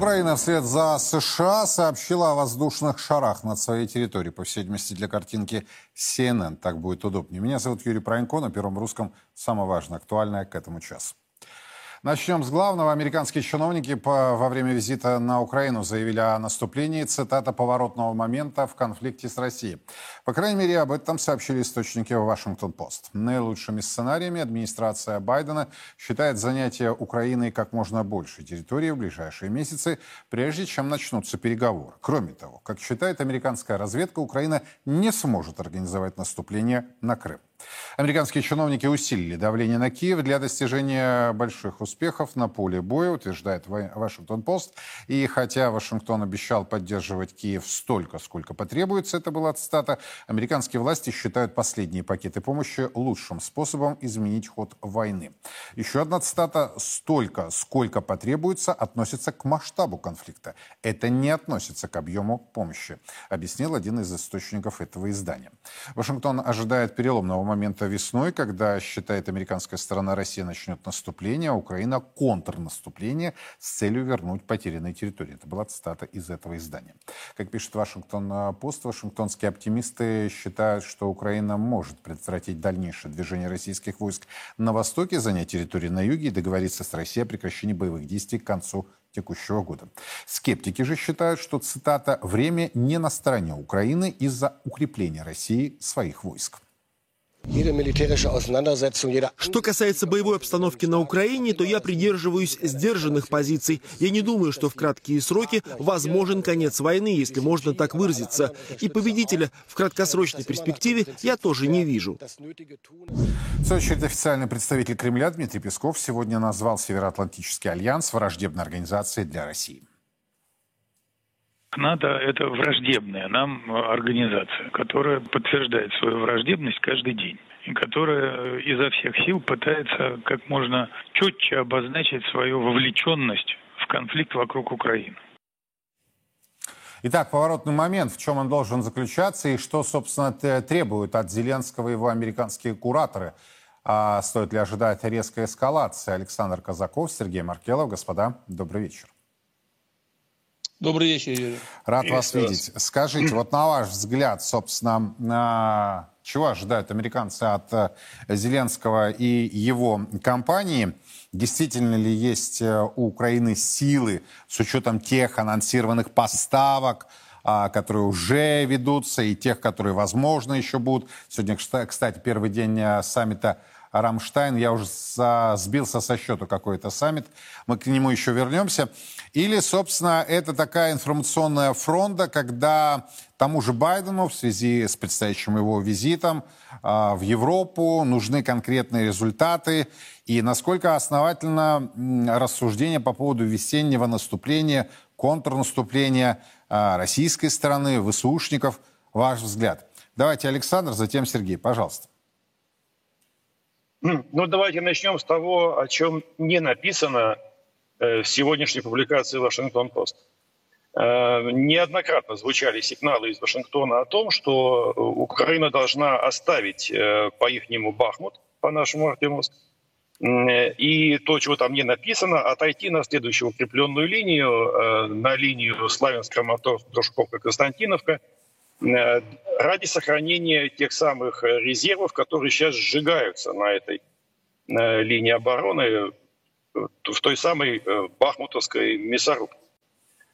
Украина вслед за США сообщила о воздушных шарах над своей территорией, по всей видимости, для картинки CNN. Так будет удобнее. Меня зовут Юрий Пронько, на Первом Русском самое важное, актуальное к этому часу. Начнем с главного. Американские чиновники по, во время визита на Украину заявили о наступлении, цитата, поворотного момента в конфликте с Россией. По крайней мере, об этом сообщили источники в Вашингтон-Пост. Наилучшими сценариями администрация Байдена считает занятие Украины как можно большей территории в ближайшие месяцы, прежде чем начнутся переговоры. Кроме того, как считает американская разведка, Украина не сможет организовать наступление на Крым. Американские чиновники усилили давление на Киев для достижения больших успехов на поле боя, утверждает Вашингтон-Пост. И хотя Вашингтон обещал поддерживать Киев столько, сколько потребуется, это была цитата, американские власти считают последние пакеты помощи лучшим способом изменить ход войны. Еще одна цитата «столько, сколько потребуется» относится к масштабу конфликта. Это не относится к объему помощи, объяснил один из источников этого издания. Вашингтон ожидает переломного момента весной, когда, считает американская сторона, Россия начнет наступление, а Украина контрнаступление с целью вернуть потерянные территории. Это была цитата из этого издания. Как пишет Вашингтон-Пост, вашингтонские оптимисты считают, что Украина может предотвратить дальнейшее движение российских войск на востоке, занять территории на юге и договориться с Россией о прекращении боевых действий к концу текущего года. Скептики же считают, что, цитата, «время не на стороне Украины из-за укрепления России своих войск». Что касается боевой обстановки на Украине, то я придерживаюсь сдержанных позиций. Я не думаю, что в краткие сроки возможен конец войны, если можно так выразиться. И победителя в краткосрочной перспективе я тоже не вижу. В свою очередь, официальный представитель Кремля Дмитрий Песков сегодня назвал Североатлантический альянс враждебной организацией для России. НАТО – это враждебная нам организация, которая подтверждает свою враждебность каждый день и которая изо всех сил пытается как можно четче обозначить свою вовлеченность в конфликт вокруг Украины. Итак, поворотный момент, в чем он должен заключаться и что, собственно, требуют от Зеленского его американские кураторы. А стоит ли ожидать резкой эскалации? Александр Казаков, Сергей Маркелов. Господа, добрый вечер. Добрый вечер, Юрий. Рад вас видеть. Скажите, вот на ваш взгляд, собственно, чего ожидают американцы от э, Зеленского и его компании? Действительно ли есть э, у Украины силы с учетом тех анонсированных поставок, а, которые уже ведутся, и тех, которые, возможно, еще будут. Сегодня, кстати, первый день э, саммита Рамштайн. Я уже сбился со счету какой-то саммит. Мы к нему еще вернемся. Или, собственно, это такая информационная фронта, когда тому же Байдену в связи с предстоящим его визитом э, в Европу нужны конкретные результаты. И насколько основательно рассуждение по поводу весеннего наступления, контрнаступления э, российской стороны, ВСУшников, ваш взгляд? Давайте, Александр, затем Сергей, пожалуйста. Ну, давайте начнем с того, о чем не написано э, в сегодняшней публикации «Вашингтон-Пост». Э, неоднократно звучали сигналы из Вашингтона о том, что Украина должна оставить э, по-ихнему Бахмут, по-нашему Артемовск, и то, чего там не написано, отойти на следующую укрепленную линию, на линию Славянск-Краматорск-Дружковка-Константиновка – Э, ради сохранения тех самых резервов, которые сейчас сжигаются на этой линии обороны э, в той самой э, бахмутовской мясорубке.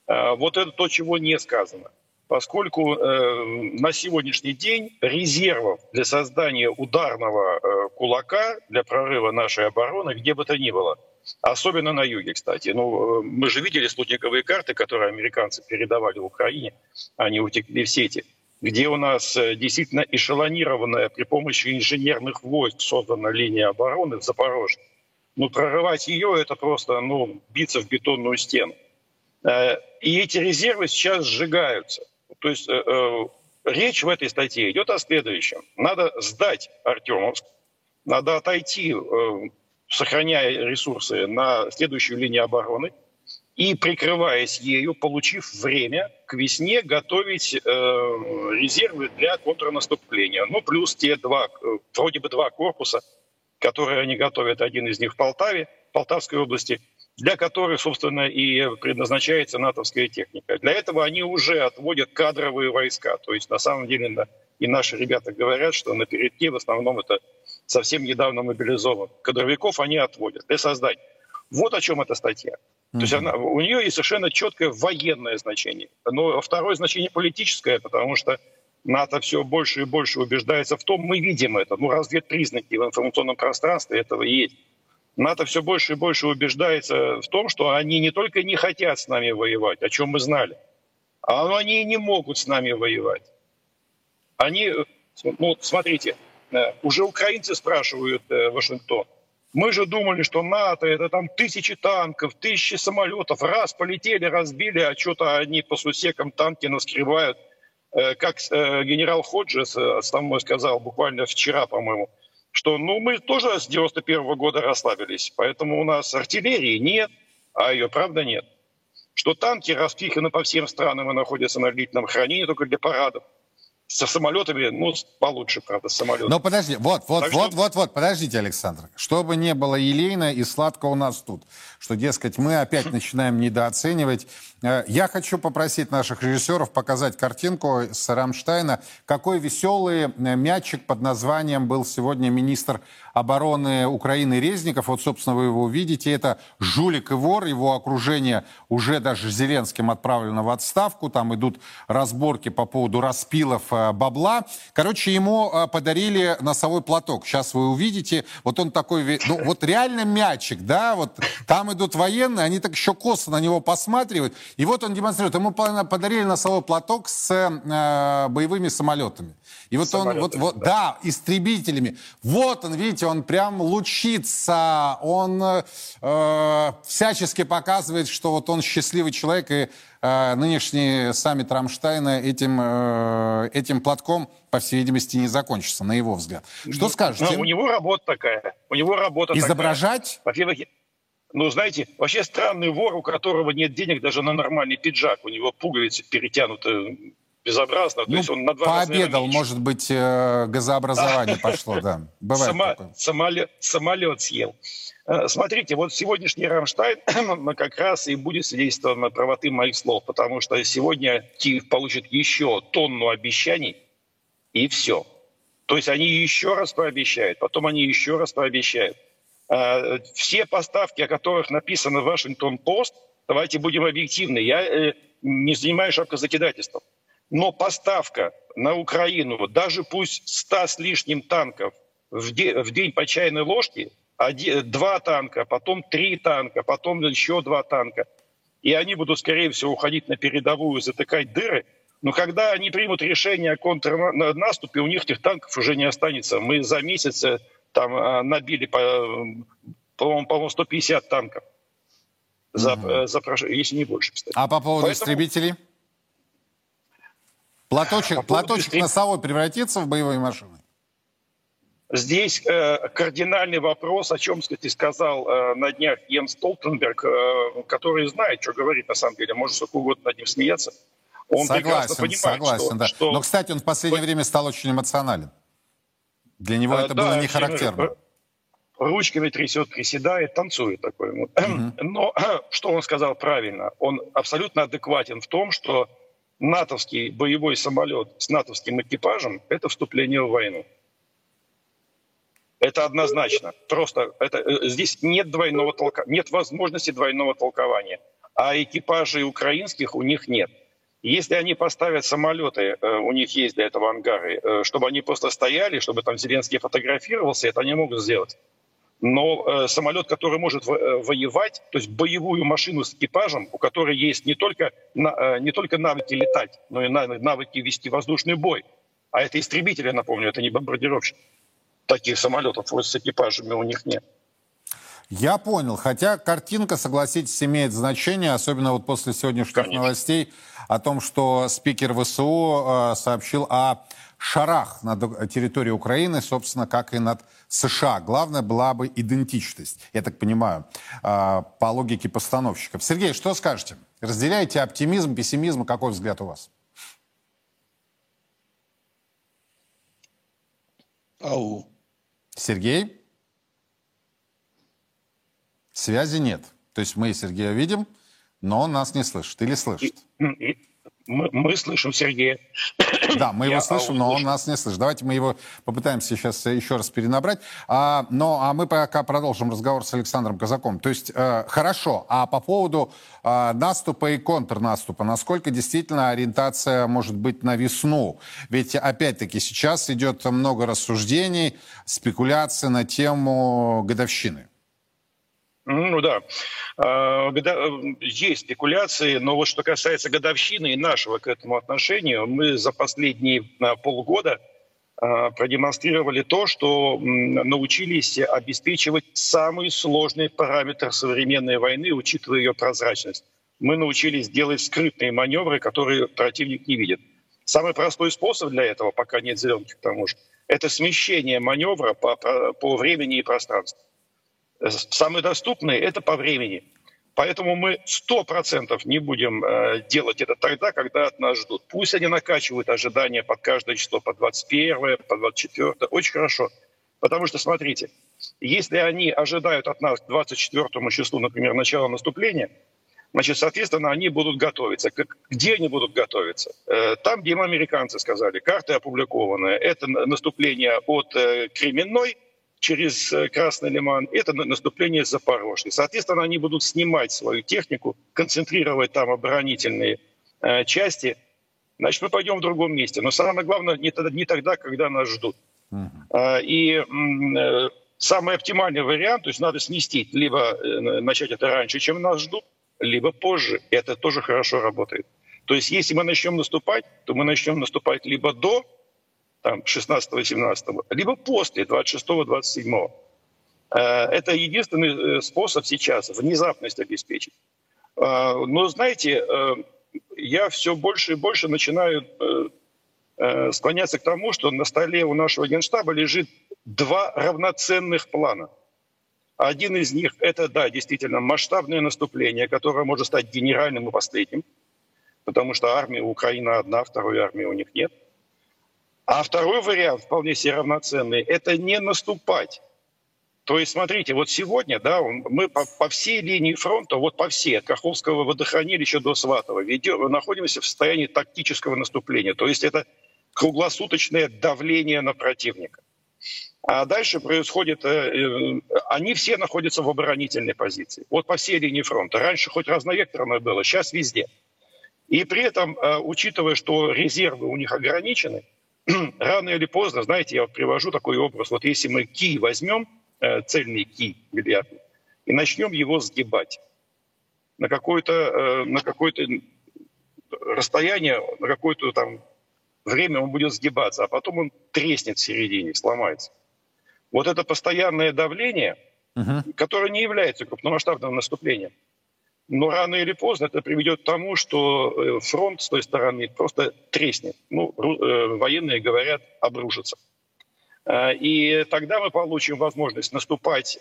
Вот это то, чего не сказано. Поскольку на сегодняшний день резервов для создания ударного кулака, для прорыва нашей обороны, где бы то ни было, особенно на юге, кстати. Ну, мы же видели спутниковые карты, которые американцы передавали в Украине, они утекли в сети – где у нас э, действительно эшелонированная при помощи инженерных войск создана линия обороны в Запорожье. Ну, прорывать ее – это просто ну, биться в бетонную стену. Э, и эти резервы сейчас сжигаются. То есть э, речь в этой статье идет о следующем. Надо сдать Артемовск, надо отойти, сохраняя ресурсы, на следующую линию обороны – и, прикрываясь ею, получив время к весне готовить э, резервы для контрнаступления. Ну, плюс те два, э, вроде бы два корпуса, которые они готовят, один из них в Полтаве, Полтавской области, для которых, собственно, и предназначается натовская техника. Для этого они уже отводят кадровые войска. То есть, на самом деле, и наши ребята говорят, что на передке в основном это совсем недавно мобилизован. Кадровиков они отводят для создания. Вот о чем эта статья. Mm-hmm. То есть она, у нее есть совершенно четкое военное значение. Но второе значение политическое, потому что НАТО все больше и больше убеждается в том, мы видим это, ну разведпризнаки в информационном пространстве этого есть. НАТО все больше и больше убеждается в том, что они не только не хотят с нами воевать, о чем мы знали, а они и не могут с нами воевать. Они, ну смотрите, э, уже украинцы спрашивают э, Вашингтон, мы же думали, что НАТО это там тысячи танков, тысячи самолетов, раз полетели, разбили, а что-то они по сусекам танки наскребают. Э, как генерал Ходжес основной сказал буквально вчера, по-моему, что ну, мы тоже с 91 -го года расслабились, поэтому у нас артиллерии нет, а ее правда нет. Что танки распиханы по всем странам и находятся на длительном хранении только для парадов со самолетами, ну, получше, правда, самолеты. Но подожди, вот, вот, Так вот, что- вот, вот, подождите, Александр. Чтобы не было елейно и сладко у нас тут, что, дескать, мы опять начинаем недооценивать. Э, Я хочу попросить наших режиссеров показать картинку с Рамштайна. Какой веселый э, мячик под названием был сегодня министр обороны Украины Резников. Вот, собственно, вы его увидите. Это жулик и вор. Его окружение уже даже Зеленским отправлено в отставку. Там идут разборки по поводу распилов э, бабла. Короче, ему э, подарили носовой платок. Сейчас вы увидите. Вот он такой, ну вот реально мячик, да, вот там идут военные, они так еще косо на него посматривают. И вот он демонстрирует. Ему по- подарили носовой платок с э, боевыми самолетами. И вот он, вот, вот, да, истребителями. Вот он, видите, он прям лучится, он э, э, всячески показывает, что вот он счастливый человек, и э, нынешний саммит Рамштайна этим, э, этим платком, по всей видимости, не закончится, на его взгляд. Что скажете? Ну, у него работа такая. У него работа Изображать? такая. Во-первых, ну, знаете, вообще странный вор, у которого нет денег даже на нормальный пиджак. У него пуговицы перетянуты безобразно. То Ну, есть он на два пообедал, меньше. может быть, э, газообразование пошло, да. Бывает самолет съел. Э, Смотрите, вот сегодняшний Рамштайн как раз и будет свидетельством правоты моих слов, потому что сегодня Киев получит еще тонну обещаний, и все. То есть они еще раз пообещают, потом они еще раз пообещают. Э, Все поставки, о которых написано в Вашингтон-Пост, давайте будем объективны, я э, не занимаюсь шапкозакидательством, но поставка на Украину, даже пусть 100 с лишним танков в, де- в день по чайной ложке, оди- два танка, потом три танка, потом еще два танка, и они будут, скорее всего, уходить на передовую, затыкать дыры, но когда они примут решение о контрнаступе, у них этих танков уже не останется. Мы за месяц э, там э, набили, по, по-моему, по-моему, 150 танков. За, э, за если не больше, кстати. А по поводу Поэтому- истребителей? Платочек, По поводу платочек истреб- носовой превратится в боевые машины? Здесь э, кардинальный вопрос, о чем, кстати, сказал э, на днях Йен Столтенберг, э, который знает, что говорит на самом деле, может сколько угодно над ним смеяться. Он согласен, понимает, согласен, что, да. что- Но, кстати, он в последнее время стал очень эмоционален. Для него Э, это да, было не характерно. Ручками трясет, приседает, танцует такой. вот. Но что он сказал правильно? Он абсолютно адекватен в том, что натовский боевой самолет с натовским экипажем – это вступление в войну. Это однозначно. Просто это, э, здесь нет двойного толка, нет возможности двойного толкования. А экипажей украинских у них нет. Если они поставят самолеты, э, у них есть для этого ангары, э, чтобы они просто стояли, чтобы там Зеленский фотографировался, это они могут сделать. Но самолет, который может во- воевать, то есть боевую машину с экипажем, у которой есть не только, не только навыки летать, но и нав- навыки вести воздушный бой. А это истребители, напомню, это не бомбардировщик. Таких самолетов вот с экипажами у них нет. Я понял. Хотя картинка, согласитесь, имеет значение, особенно вот после сегодняшних Конечно. новостей о том, что спикер ВСУ э, сообщил о шарах над территорией Украины, собственно, как и над США. Главное была бы идентичность, я так понимаю, э, по логике постановщиков. Сергей, что скажете? Разделяете оптимизм, пессимизм? Какой взгляд у вас? Ау. Сергей? Связи нет. То есть мы Сергея видим, но нас не слышит или слышит? Мы, мы слышим Сергея. Да, мы его слышим, но он нас не слышит. Давайте мы его попытаемся сейчас еще раз перенабрать. А, но а мы пока продолжим разговор с Александром Казаком. То есть, э, хорошо, а по поводу э, наступа и контрнаступа, насколько действительно ориентация может быть на весну? Ведь, опять-таки, сейчас идет много рассуждений, спекуляций на тему годовщины. Ну да, а, есть спекуляции, но вот что касается годовщины и нашего к этому отношения, мы за последние а, полгода а, продемонстрировали то, что научились обеспечивать самый сложный параметр современной войны, учитывая ее прозрачность. Мы научились делать скрытные маневры, которые противник не видит. Самый простой способ для этого, пока нет зеленки к тому же, это смещение маневра по, по времени и пространству. Самые доступные – это по времени. Поэтому мы сто процентов не будем э, делать это тогда, когда от нас ждут. Пусть они накачивают ожидания под каждое число, по 21, по 24. Очень хорошо. Потому что, смотрите, если они ожидают от нас к 24 числу, например, начала наступления, значит, соответственно, они будут готовиться. Где они будут готовиться? Э, там, где им американцы сказали, карты опубликованы. Это наступление от э, Кременной – через э, Красный Лиман, это наступление Запорожья. Соответственно, они будут снимать свою технику, концентрировать там оборонительные э, части. Значит, мы пойдем в другом месте. Но самое главное, не тогда, не тогда когда нас ждут. Uh-huh. И э, самый оптимальный вариант, то есть надо сместить, либо начать это раньше, чем нас ждут, либо позже. Это тоже хорошо работает. То есть если мы начнем наступать, то мы начнем наступать либо до там, 16-17, либо после 26-27. Э, это единственный э, способ сейчас внезапность обеспечить. Э, но, знаете, я все больше и больше начинаю склоняться к тому, что на столе у нашего генштаба лежит два равноценных плана. Один из них – это, да, действительно, масштабное наступление, которое может стать генеральным и последним, потому что армия Украины одна, второй армии у них нет – а второй вариант, вполне себе равноценный, это не наступать. То есть, смотрите, вот сегодня, да, мы по, по всей линии фронта, вот по всей, от Каховского водохранилища до Сватова, ведем, находимся в состоянии тактического наступления. То есть это круглосуточное давление на противника. А дальше происходит, э, э, они все находятся в оборонительной позиции. Вот по всей линии фронта. Раньше хоть разновекторное было, сейчас везде. И при этом, э, учитывая, что резервы у них ограничены, рано или поздно, знаете, я вот привожу такой образ, вот если мы ки возьмем, э, цельный ки бильярдный, и начнем его сгибать на какое-то э, на какое-то расстояние, на какое-то там время он будет сгибаться, а потом он треснет в середине, сломается. Вот это постоянное давление, uh-huh. которое не является крупномасштабным наступлением, но рано или поздно это приведет к тому, что э, фронт с той стороны просто треснет. Ну, э, военные говорят, обрушится. Э, и тогда мы получим возможность наступать,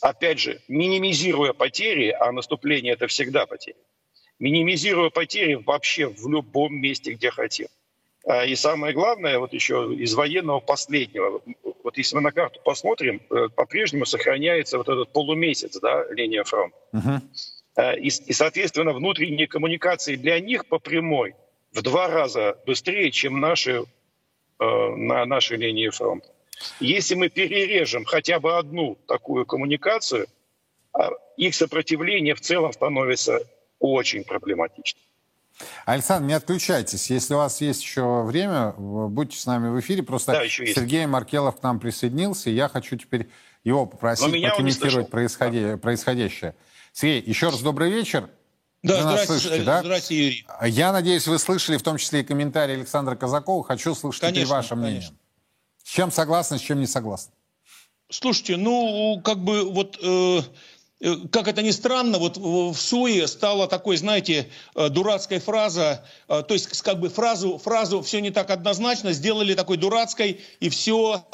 опять же, минимизируя потери, а наступление это всегда потери, минимизируя потери вообще в любом месте, где хотим. И самое главное, вот еще из военного последнего, вот если мы на карту посмотрим, э, по-прежнему сохраняется вот этот полумесяц, да, линия фронта. Uh-huh. И, и, соответственно, внутренние коммуникации для них по прямой в два раза быстрее, чем наши, э, на нашей линии фронта. Если мы перережем хотя бы одну такую коммуникацию, а их сопротивление в целом становится очень проблематичным. Александр, не отключайтесь. Если у вас есть еще время, будьте с нами в эфире. Просто да, Сергей Маркелов к нам присоединился, и я хочу теперь его попросить прокомментировать происходи... происходящее. Сергей, еще раз добрый вечер. Да, вы нас слышите, да? здравствуйте, Юрий. Я надеюсь, вы слышали в том числе и комментарии Александра Казакова. Хочу слышать конечно, теперь ваше мнение. Конечно. С чем согласны, с чем не согласны? Слушайте, ну, как бы вот... Э, как это ни странно, вот в Суе стала такой, знаете, э, дурацкой фраза, э, то есть как бы фразу, фразу «все не так однозначно» сделали такой дурацкой, и все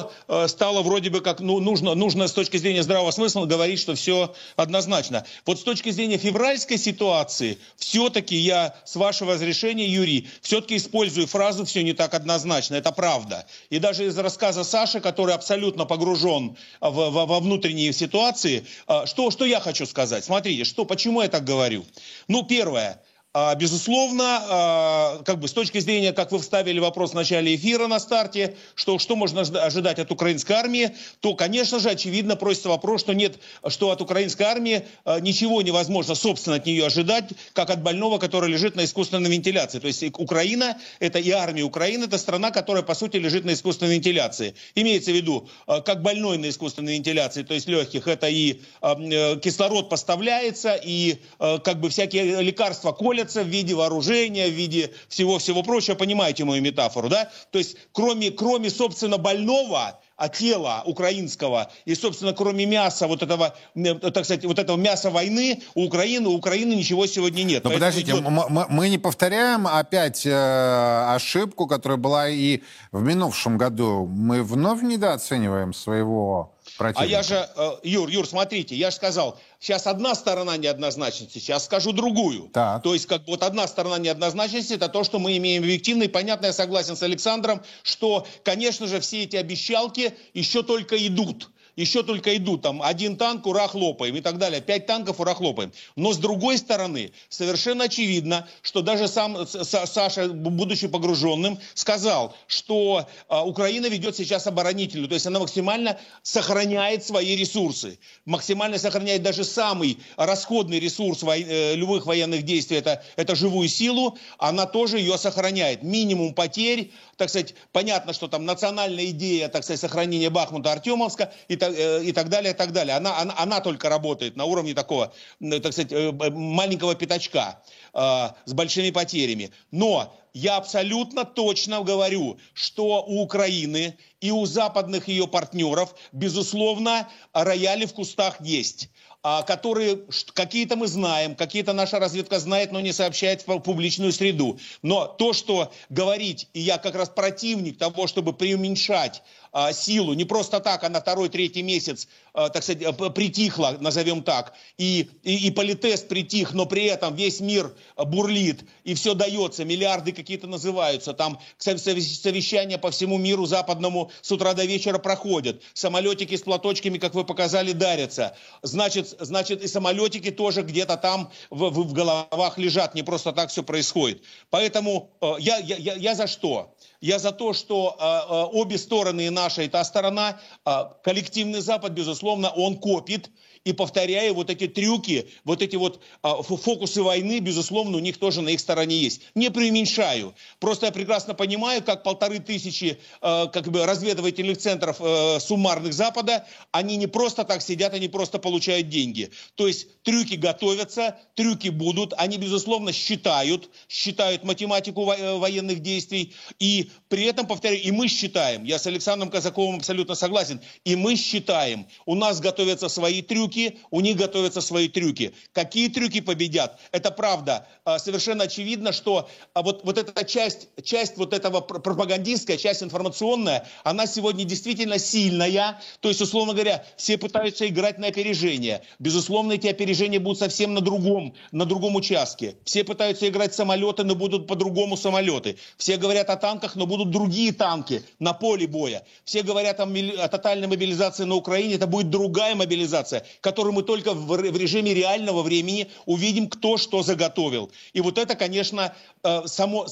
стало вроде бы как ну, нужно, нужно с точки зрения здравого смысла говорить, что все однозначно. Вот с точки зрения февральской ситуации, все-таки я, с вашего разрешения, Юрий, все-таки использую фразу «все не так однозначно», это правда. И даже из рассказа Саши, который абсолютно погружен в, в, во внутренние ситуации, что, что я хочу сказать? Смотрите, что, почему я так говорю? Ну, первое. А, безусловно, а, как бы с точки зрения, как вы вставили вопрос в начале эфира на старте, что, что можно ожидать от украинской армии, то, конечно же, очевидно просится вопрос, что нет, что от украинской армии а, ничего невозможно, собственно, от нее ожидать, как от больного, который лежит на искусственной вентиляции. То есть Украина, это и армия Украины, это страна, которая, по сути, лежит на искусственной вентиляции. Имеется в виду, как больной на искусственной вентиляции, то есть легких, это и э, кислород поставляется, и как бы всякие лекарства колят, колятся в виде вооружения, в виде всего-всего прочего. Понимаете мою метафору, да? То есть кроме, кроме собственно, больного, а тела украинского и, собственно, кроме мяса вот этого, так сказать, вот этого мяса войны у Украины, у Украины ничего сегодня нет. Но подождите, идет... мы, мы не повторяем опять э, ошибку, которая была и в минувшем году. Мы вновь недооцениваем своего противника. А я же, э, Юр, Юр, смотрите, я же сказал, сейчас одна сторона неоднозначности, сейчас скажу другую. Так. То есть, как бы вот одна сторона неоднозначности, это то, что мы имеем объективно, и понятно, я согласен с Александром, что, конечно же, все эти обещалки еще только идут еще только идут, там, один танк, ура, хлопаем и так далее, пять танков, ура, хлопаем. Но с другой стороны, совершенно очевидно, что даже сам Саша, будучи погруженным, сказал, что а, Украина ведет сейчас оборонительную, то есть она максимально сохраняет свои ресурсы, максимально сохраняет даже самый расходный ресурс э, любых военных действий, это, это живую силу, она тоже ее сохраняет. Минимум потерь, так сказать, понятно, что там национальная идея, так сказать, сохранения Бахмута, Артемовска и и так далее, и так далее. Она, она, она только работает на уровне такого, так сказать, э, маленького пятачка э, с большими потерями. Но я абсолютно точно говорю, что у Украины и у западных ее партнеров, безусловно, рояли в кустах есть а, которые какие-то мы знаем, какие-то наша разведка знает, но не сообщает в публичную среду. Но то, что говорить, и я как раз противник того, чтобы преуменьшать а, силу. Не просто так она второй, третий месяц, а, так сказать, притихла, назовем так. И, и, и политест притих, но при этом весь мир бурлит, и все дается, миллиарды какие-то называются. Там совещания по всему миру западному с утра до вечера проходят. Самолетики с платочками, как вы показали, дарятся. Значит, значит и самолетики тоже где-то там в, в, в головах лежат. Не просто так все происходит. Поэтому э, я, я, я за что? Я за то, что э, э, обе стороны, и наша, и та сторона, э, коллективный Запад, безусловно, он копит и повторяя вот эти трюки, вот эти вот а, фокусы войны, безусловно, у них тоже на их стороне есть. Не преуменьшаю. Просто я прекрасно понимаю, как полторы тысячи а, как бы разведывательных центров а, суммарных Запада, они не просто так сидят, они просто получают деньги. То есть трюки готовятся, трюки будут, они, безусловно, считают, считают математику э, военных действий, и при этом, повторяю, и мы считаем, я с Александром Казаковым абсолютно согласен, и мы считаем, у нас готовятся свои трюки, трюки, у них готовятся свои трюки. Какие трюки победят? Это правда. А, совершенно очевидно, что а, вот, вот эта часть, часть вот этого пропагандистская, часть информационная, она сегодня действительно сильная. То есть, условно говоря, все пытаются играть на опережение. Безусловно, эти опережения будут совсем на другом, на другом участке. Все пытаются играть самолеты, но будут по-другому самолеты. Все говорят о танках, но будут другие танки на поле боя. Все говорят о, о тотальной мобилизации на Украине, это будет другая мобилизация который мы только в, в режиме реального времени увидим, кто что заготовил. И вот это, конечно, э, само,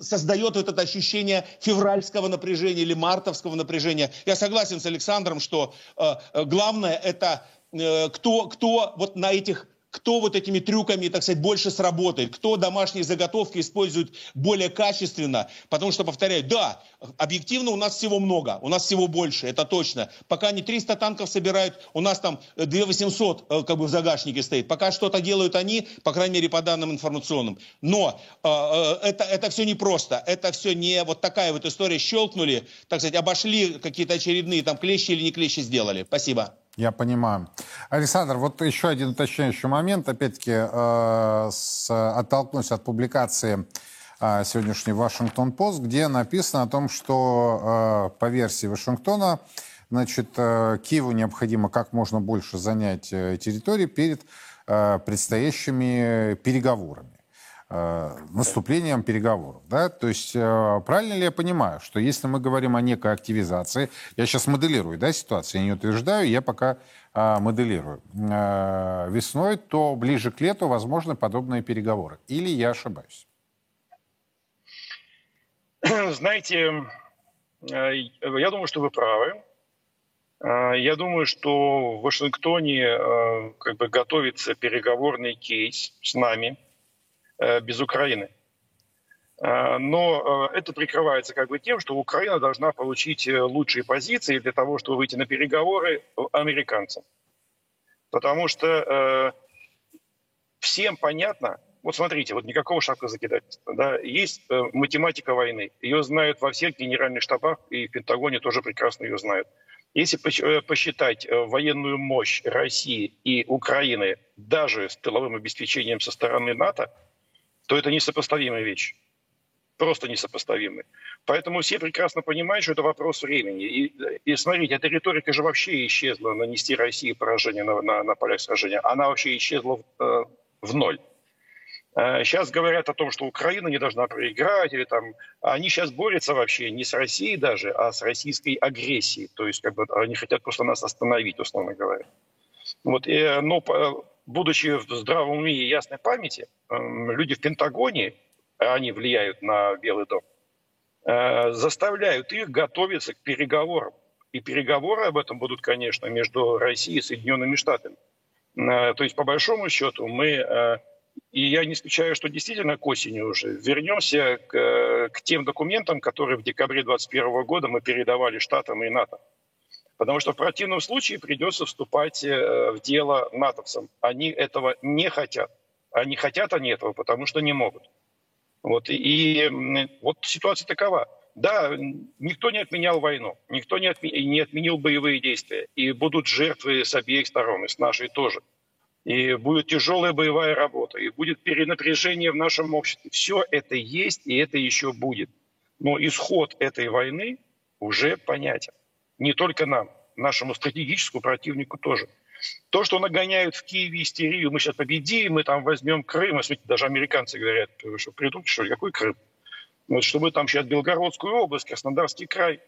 создает вот это ощущение февральского напряжения или мартовского напряжения. Я согласен с Александром, что э, э, главное это кто, кто вот на этих кто вот этими трюками, так сказать, больше сработает, кто домашние заготовки использует более качественно. Потому что, повторяю, да, объективно у нас всего много, у нас всего больше, это точно. Пока не 300 танков собирают, у нас там 2800 э, как бы в загашнике стоит. Пока что-то делают они, по крайней мере, по данным информационным. Но э, э, это, это все непросто, это все не вот такая вот история, щелкнули, так сказать, обошли какие-то очередные там клещи или не клещи сделали. Спасибо. Я понимаю. Александр, вот еще один уточняющий момент. Опять-таки, э, с, оттолкнусь от публикации э, сегодняшней Вашингтон-Пост, где написано о том, что э, по версии Вашингтона, значит, э, Киеву необходимо как можно больше занять территории перед предстоящими переговорами. Э, наступлением переговоров. Да? То есть э, правильно ли я понимаю, что если мы говорим о некой активизации, я сейчас моделирую да, ситуацию, я не утверждаю, я пока э, моделирую, э, весной, то ближе к лету возможны подобные переговоры. Или я ошибаюсь? Знаете, я думаю, что вы правы. Я думаю, что в Вашингтоне как бы готовится переговорный кейс с нами без Украины. Э, но э, это прикрывается как бы тем, что Украина должна получить э, лучшие позиции для того, чтобы выйти на переговоры американцам. Потому что всем понятно, вот смотрите, вот никакого шапка закидательства. Да, есть математика войны. Ее знают во всех генеральных штабах, и в Пентагоне тоже прекрасно ее знают. Если посчитать военную мощь России и Украины даже с тыловым обеспечением со стороны НАТО, то это несопоставимые вещи просто несопоставимы. Поэтому все прекрасно понимают, что это вопрос времени. И, и смотрите, эта риторика же вообще исчезла, нанести России поражение на, на, на полях сражения. Она вообще исчезла в, э, в ноль. Сейчас э, говорят о том, что Украина не должна проиграть, или там, они сейчас борются вообще не с Россией даже, а с российской агрессией. То есть как бы, они хотят просто нас остановить, условно говоря. Вот, и, но будучи в здравом уме и ясной памяти, эм, люди в Пентагоне они влияют на Белый дом, э, заставляют их готовиться к переговорам. И переговоры об этом будут, конечно, между Россией и Соединенными Штатами. Э, то есть, по большому счету, мы, э, и я не исключаю, что действительно к осени уже, вернемся к, к тем документам, которые в декабре 2021 года мы передавали Штатам и НАТО. Потому что в противном случае придется вступать в дело натовцам. Они этого не хотят. Они хотят они этого, потому что не могут. Вот, и вот ситуация такова. Да, никто не отменял войну, никто не, отми, не отменил боевые действия. И будут жертвы с обеих сторон, и с нашей тоже. И будет тяжелая боевая работа, и будет перенапряжение в нашем обществе. Все это есть, и это еще будет. Но исход этой войны уже понятен. Не только нам, нашему стратегическому противнику тоже. То, что нагоняют в Киеве истерию, мы сейчас победим, мы там возьмем Крым, а смотрите, даже американцы говорят, что придумайте, что ли, какой Крым? Вот, что мы там сейчас Белгородскую область, Краснодарский край.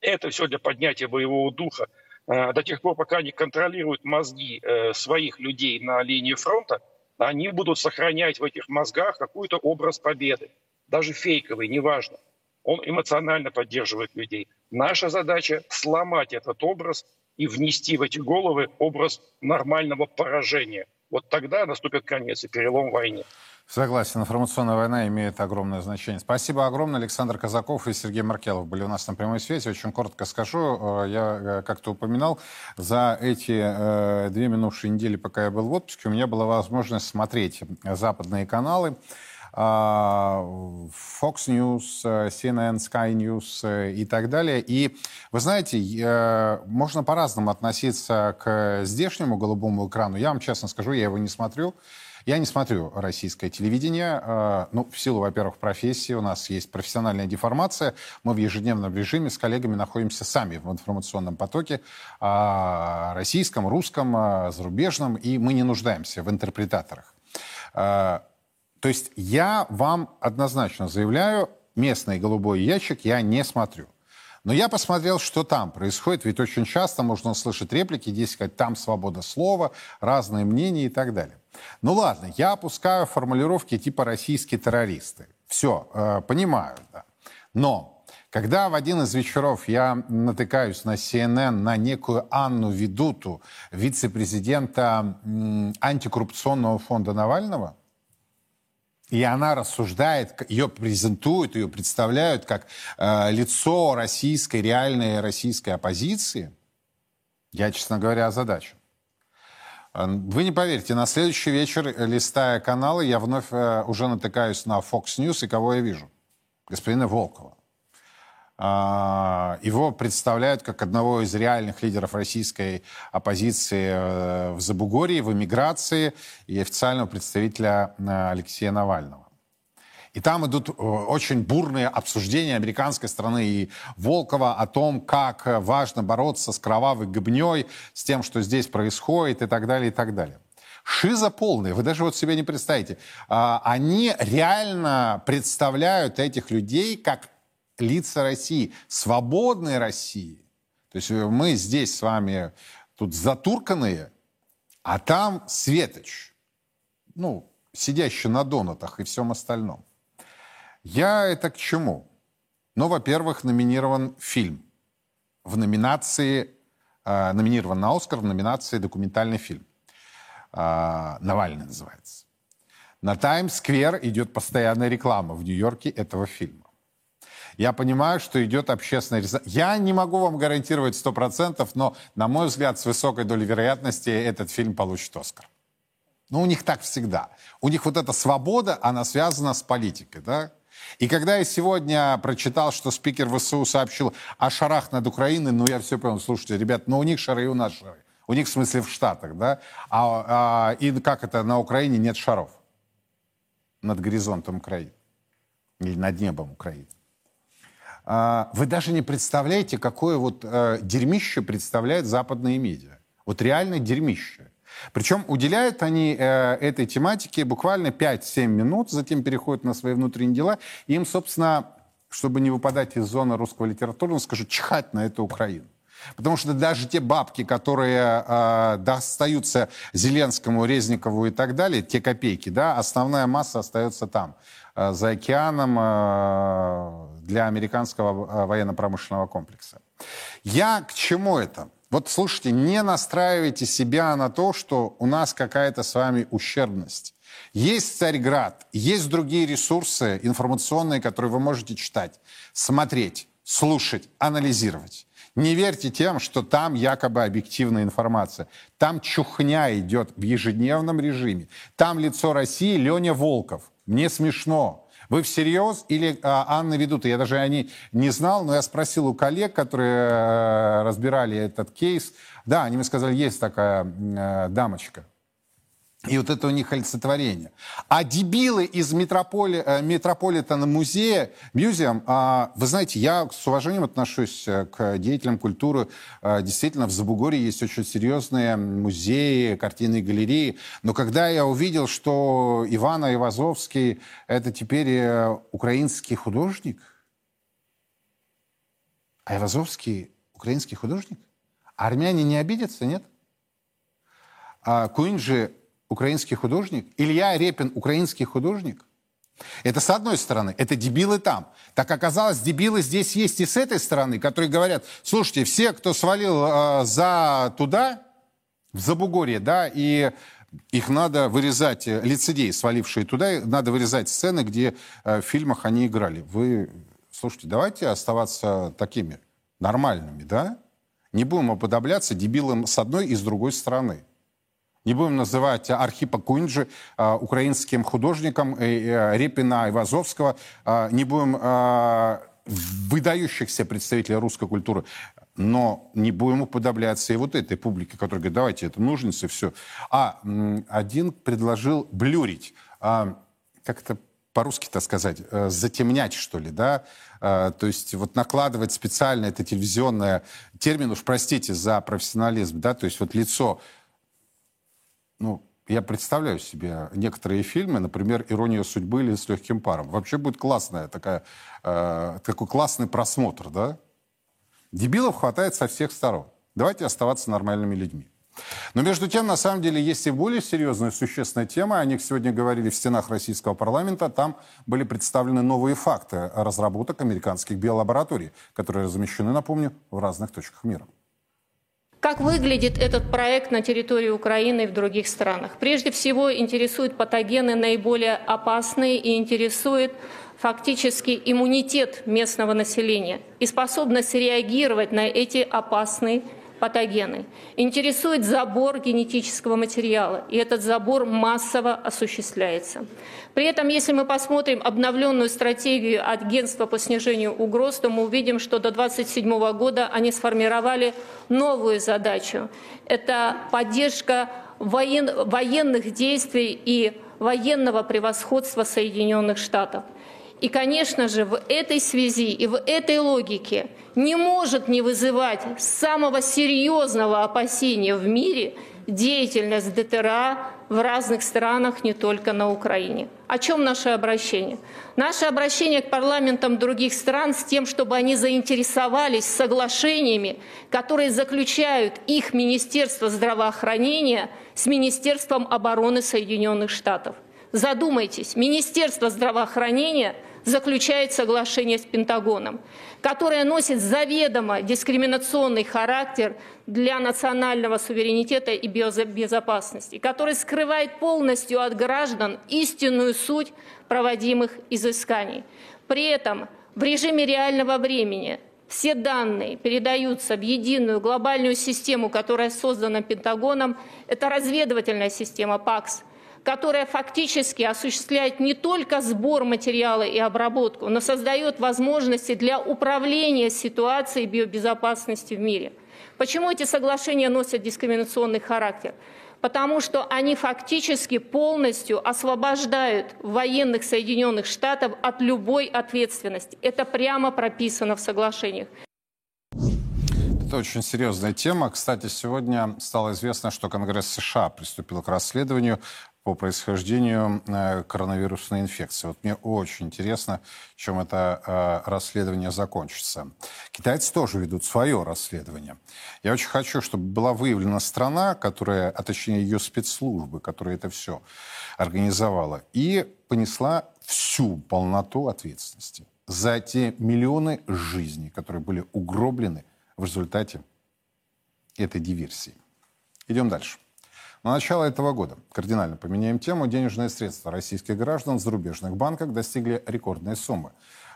Это все для поднятия боевого духа. А, до тех пор, пока они контролируют мозги э, своих людей на линии фронта, они будут сохранять в этих мозгах какой-то образ победы. Даже фейковый, неважно. Он эмоционально поддерживает людей. Наша задача сломать этот образ и внести в эти головы образ нормального поражения. Вот тогда наступит конец и перелом в войне. Согласен, информационная война имеет огромное значение. Спасибо огромное. Александр Казаков и Сергей Маркелов были у нас на прямой связи. Очень коротко скажу, э, я э, как-то упоминал, за эти э, две минувшие недели, пока я был в отпуске, у меня была возможность смотреть западные каналы. А, Fox News, CNN, Sky News э, и так далее. И вы знаете, можно по-разному относиться к здешнему голубому экрану. Я вам честно скажу, я его не смотрю. Я не смотрю российское телевидение. Э, ну, в силу, во-первых, профессии. У нас есть профессиональная деформация. Мы в ежедневном режиме с коллегами находимся сами в информационном потоке а, российском, русском, а, зарубежном, и мы не нуждаемся в интерпретаторах. То есть я вам однозначно заявляю, местный голубой ящик я не смотрю. Но я посмотрел, что там происходит, ведь очень часто можно услышать реплики, здесь сказать, там свобода слова, разные мнения и так далее. Ну ладно, я опускаю формулировки типа «российские террористы». Все, э, понимаю, да. Но когда в один из вечеров я натыкаюсь на CNN на некую Анну Ведуту, вице-президента антикоррупционного фонда Навального, и она рассуждает, ее презентуют, ее представляют как э, лицо российской, реальной российской оппозиции. Я, честно говоря, озадачен. Э, вы не поверите, на следующий вечер, листая каналы, я вновь э, уже натыкаюсь на Fox News, и кого я вижу? Господина Волкова. А, его представляют как одного из реальных лидеров российской оппозиции э, в Забугорье, в эмиграции и официального представителя э, Алексея Навального. И там идут э, очень бурные обсуждения американской страны и Волкова о том, как важно бороться с кровавой гыбней, с тем, что здесь происходит и так далее, и так далее. Шиза полная, вы даже вот себе не представите. А, они реально представляют этих людей как лица России, свободной России. То есть э, мы здесь с вами тут затурканные, а там Светоч, ну, сидящий на донатах и всем остальном. Я это к чему? Ну, во-первых, номинирован фильм в номинации, э, номинирован на Оскар в номинации документальный фильм. Э, Навальный называется. На Таймс-сквер идет постоянная реклама в Нью-Йорке этого фильма. Я понимаю, что идет общественная. Я не могу вам гарантировать 100%, но, на мой взгляд, с высокой долей вероятности этот фильм получит Оскар. Ну, у них так всегда. У них вот эта свобода, она связана с политикой, да? И когда я сегодня прочитал, что спикер ВСУ сообщил о шарах над Украиной, ну, я все понял, слушайте, ребят, ну, у них шары и у нас шары. У них, в смысле, в Штатах, да? А, а, и как это, на Украине нет шаров над горизонтом Украины или над небом Украины. А, вы даже не представляете, какое вот э, дерьмище представляют западные медиа. Вот реально дерьмище. Причем уделяют они э, этой тематике буквально 5-7 минут, затем переходят на свои внутренние дела. Им, собственно, чтобы не выпадать из зоны русского литературы, скажу, чихать на эту Украину. Потому что даже те бабки, которые э, достаются Зеленскому, Резникову и так далее, те копейки, да, основная масса остается там, за океаном э, для американского э, военно-промышленного комплекса. Я к чему это? Вот слушайте, не настраивайте себя на то, что у нас какая-то с вами ущербность. Есть Царьград, есть другие ресурсы информационные, которые вы можете читать, смотреть, слушать, анализировать. Не верьте тем, что там якобы объективная информация. Там чухня идет в ежедневном режиме. Там лицо России Леня Волков. Мне смешно. Вы всерьез или а, Анна ведут? Я даже они не знал, но я спросил у коллег, которые а, разбирали этот кейс. Да, они мне сказали, есть такая а, дамочка. И вот это у них олицетворение. А дебилы из метрополи, э, Метрополитена музея, музеем, а, вы знаете, я с уважением отношусь э, к деятелям культуры. А, действительно, в Забугорье есть очень серьезные музеи, картинные галереи. Но когда я увидел, что Иван Айвазовский – это теперь украинский художник, Айвазовский – украинский художник? армяне не обидятся, нет? А Куинджи украинский художник, Илья Репин украинский художник. Это с одной стороны, это дебилы там. Так оказалось, дебилы здесь есть и с этой стороны, которые говорят, слушайте, все, кто свалил э, за туда, в Забугорье, да, и их надо вырезать, э, лицедеи, свалившие туда, надо вырезать сцены, где э, в фильмах они играли. Вы, слушайте, давайте оставаться такими нормальными, да? Не будем уподобляться дебилам с одной и с другой стороны. Не будем называть Архипа Кунджи э, украинским художником, э, э, Репина Ивазовского. Э, не будем э, выдающихся представителей русской культуры. Но не будем уподобляться и вот этой публике, которая говорит, давайте это ножницы, все. А один предложил блюрить. А, как это по-русски-то сказать, э, затемнять, что ли, да, то есть вот накладывать специально это телевизионное термин, уж простите за профессионализм, да, то есть вот лицо ну, я представляю себе некоторые фильмы, например, «Ирония судьбы» или «С легким паром». Вообще будет классная такая, э, такой классный просмотр, да? Дебилов хватает со всех сторон. Давайте оставаться нормальными людьми. Но между тем, на самом деле, есть и более серьезная, существенная тема. О них сегодня говорили в стенах российского парламента. Там были представлены новые факты разработок американских биолабораторий, которые размещены, напомню, в разных точках мира. Как выглядит этот проект на территории Украины и в других странах? Прежде всего интересуют патогены наиболее опасные и интересует фактически иммунитет местного населения и способность реагировать на эти опасные патогены. Интересует забор генетического материала, и этот забор массово осуществляется. При этом, если мы посмотрим обновленную стратегию Агентства по снижению угроз, то мы увидим, что до 2027 года они сформировали новую задачу. Это поддержка воен... военных действий и военного превосходства Соединенных Штатов. И, конечно же, в этой связи и в этой логике не может не вызывать самого серьезного опасения в мире деятельность ДТРА в разных странах, не только на Украине. О чем наше обращение? Наше обращение к парламентам других стран с тем, чтобы они заинтересовались соглашениями, которые заключают их Министерство здравоохранения с Министерством обороны Соединенных Штатов. Задумайтесь, Министерство здравоохранения заключает соглашение с Пентагоном, которое носит заведомо дискриминационный характер для национального суверенитета и безопасности, который скрывает полностью от граждан истинную суть проводимых изысканий. При этом в режиме реального времени все данные передаются в единую глобальную систему, которая создана Пентагоном. Это разведывательная система ПАКС – которая фактически осуществляет не только сбор материала и обработку, но создает возможности для управления ситуацией биобезопасности в мире. Почему эти соглашения носят дискриминационный характер? Потому что они фактически полностью освобождают военных Соединенных Штатов от любой ответственности. Это прямо прописано в соглашениях. Это очень серьезная тема. Кстати, сегодня стало известно, что Конгресс США приступил к расследованию по происхождению э, коронавирусной инфекции. Вот мне очень интересно, чем это э, расследование закончится. Китайцы тоже ведут свое расследование. Я очень хочу, чтобы была выявлена страна, которая, а точнее ее спецслужбы, которая это все организовала, и понесла всю полноту ответственности за те миллионы жизней, которые были угроблены в результате этой диверсии. Идем дальше. На начало этого года, кардинально поменяем тему, денежные средства российских граждан в зарубежных банках достигли рекордной суммы.